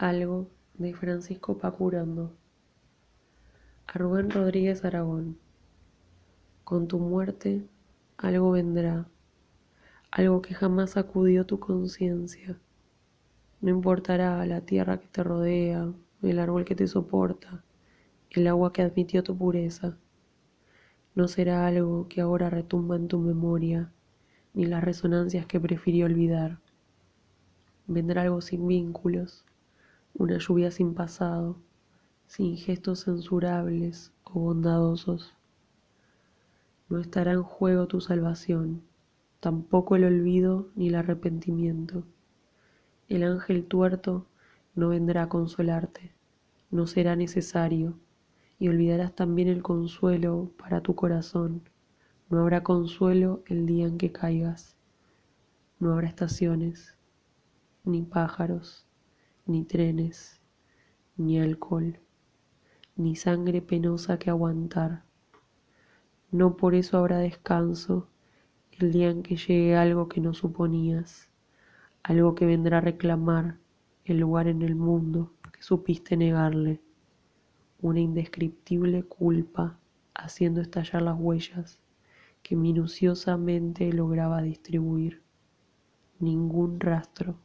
Algo de Francisco Pacurando. A Rubén Rodríguez Aragón. Con tu muerte algo vendrá, algo que jamás sacudió tu conciencia. No importará la tierra que te rodea, el árbol que te soporta, el agua que admitió tu pureza. No será algo que ahora retumba en tu memoria, ni las resonancias que prefirió olvidar. Vendrá algo sin vínculos, una lluvia sin pasado, sin gestos censurables o bondadosos. No estará en juego tu salvación, tampoco el olvido ni el arrepentimiento. El ángel tuerto no vendrá a consolarte, no será necesario, y olvidarás también el consuelo para tu corazón. No habrá consuelo el día en que caigas. No habrá estaciones, ni pájaros, ni trenes, ni alcohol, ni sangre penosa que aguantar. No por eso habrá descanso el día en que llegue algo que no suponías, algo que vendrá a reclamar el lugar en el mundo que supiste negarle, una indescriptible culpa haciendo estallar las huellas que minuciosamente lograba distribuir. Ningún rastro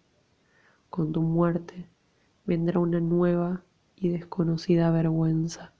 con tu muerte vendrá una nueva y desconocida vergüenza.